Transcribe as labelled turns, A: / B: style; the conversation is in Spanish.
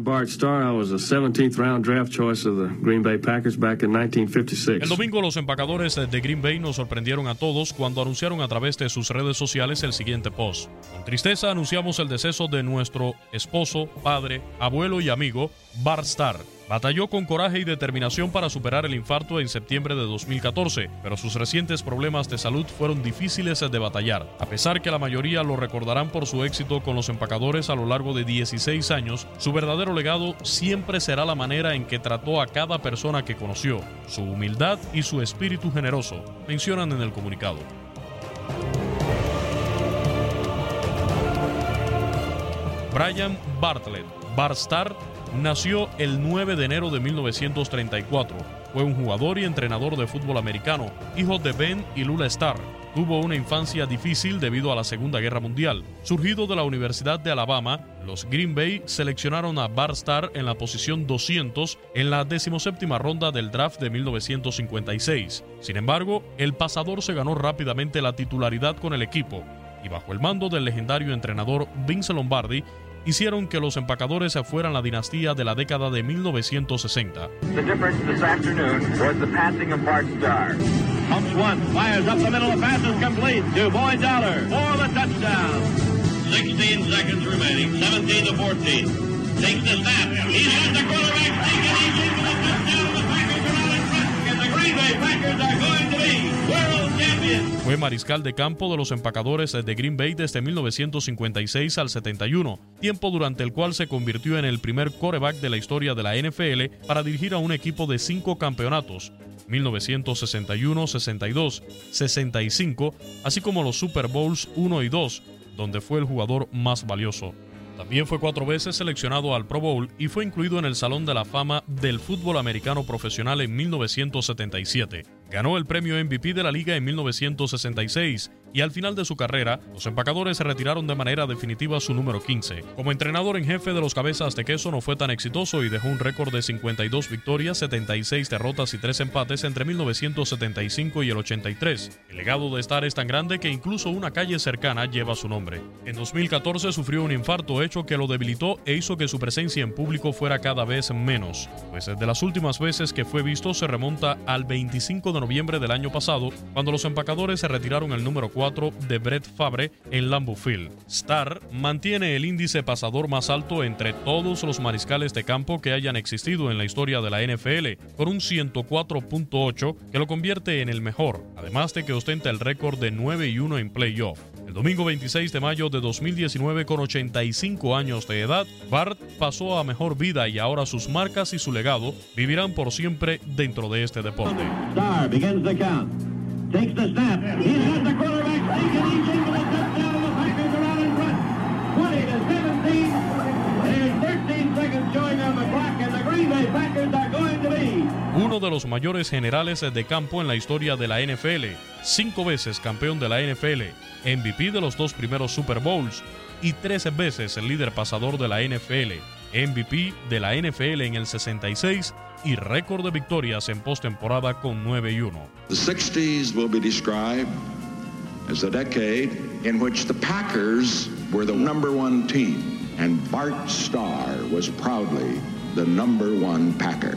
A: I'm Bart Starr. I was a 17th round draft choice of the Green Bay Packers back in 1956.
B: El domingo los empacadores de Green Bay nos sorprendieron a todos cuando anunciaron a través de sus redes sociales el siguiente post. Con tristeza anunciamos el deceso de nuestro esposo, padre, abuelo y amigo, Bart Starr. Batalló con coraje y determinación para superar el infarto en septiembre de 2014, pero sus recientes problemas de salud fueron difíciles de batallar. A pesar que la mayoría lo recordarán por su éxito con los empacadores a lo largo de 16 años, su verdadero legado siempre será la manera en que trató a cada persona que conoció, su humildad y su espíritu generoso, mencionan en el comunicado. Brian Bartlett, Barstar, nació el 9 de enero de 1934. Fue un jugador y entrenador de fútbol americano, hijo de Ben y Lula Starr. Tuvo una infancia difícil debido a la Segunda Guerra Mundial. Surgido de la Universidad de Alabama, los Green Bay seleccionaron a Barstar en la posición 200 en la decimoséptima ronda del draft de 1956. Sin embargo, el pasador se ganó rápidamente la titularidad con el equipo y bajo el mando del legendario entrenador Vince Lombardi, hicieron que los empacadores fueran la dinastía de la década de 1960.
C: The difference this afternoon was the passing of Bart Starr. Pumps one, fires up the middle, the pass is complete to Boy Dollar for the touchdown. 16 seconds remaining, 17 to 14. Takes the snap. He's got the quarterback sneaking. He's into the touchdown. The Packers are out in front. And the Green Bay Packers are going to be.
B: Fue mariscal de campo de los empacadores de Green Bay desde 1956 al 71, tiempo durante el cual se convirtió en el primer quarterback de la historia de la NFL para dirigir a un equipo de cinco campeonatos, 1961, 62, 65, así como los Super Bowls 1 y 2, donde fue el jugador más valioso. También fue cuatro veces seleccionado al Pro Bowl y fue incluido en el Salón de la Fama del Fútbol Americano Profesional en 1977. Ganó el premio MVP de la liga en 1966 y al final de su carrera, los empacadores se retiraron de manera definitiva su número 15. Como entrenador en jefe de los cabezas de queso no fue tan exitoso y dejó un récord de 52 victorias, 76 derrotas y 3 empates entre 1975 y el 83. El legado de Star es tan grande que incluso una calle cercana lleva su nombre. En 2014 sufrió un infarto hecho que lo debilitó e hizo que su presencia en público fuera cada vez menos, pues desde las últimas veces que fue visto se remonta al 25 de noviembre del año pasado, cuando los empacadores se retiraron el número 4 de Brett Favre en Lambeau Field. Star mantiene el índice pasador más alto entre todos los mariscales de campo que hayan existido en la historia de la NFL, con un 104.8 que lo convierte en el mejor, además de que ostenta el récord de 9 y 1 en playoff. El domingo 26 de mayo de 2019, con 85 años de edad, Bart pasó a mejor vida y ahora sus marcas y su legado vivirán por siempre dentro de este deporte.
C: Star begins the count. Takes the snap. He's got the quarterback
B: De los mayores generales de campo en la historia de la NFL, cinco veces campeón de la NFL, MVP de los dos primeros Super Bowls y 13 veces el líder pasador de la NFL, MVP de la NFL en el 66 y récord de victorias en postemporada con 9 y 1.
D: The 60s will be described as a decade in which the Packers were the number one team, and Bart Starr was proudly the number one Packer.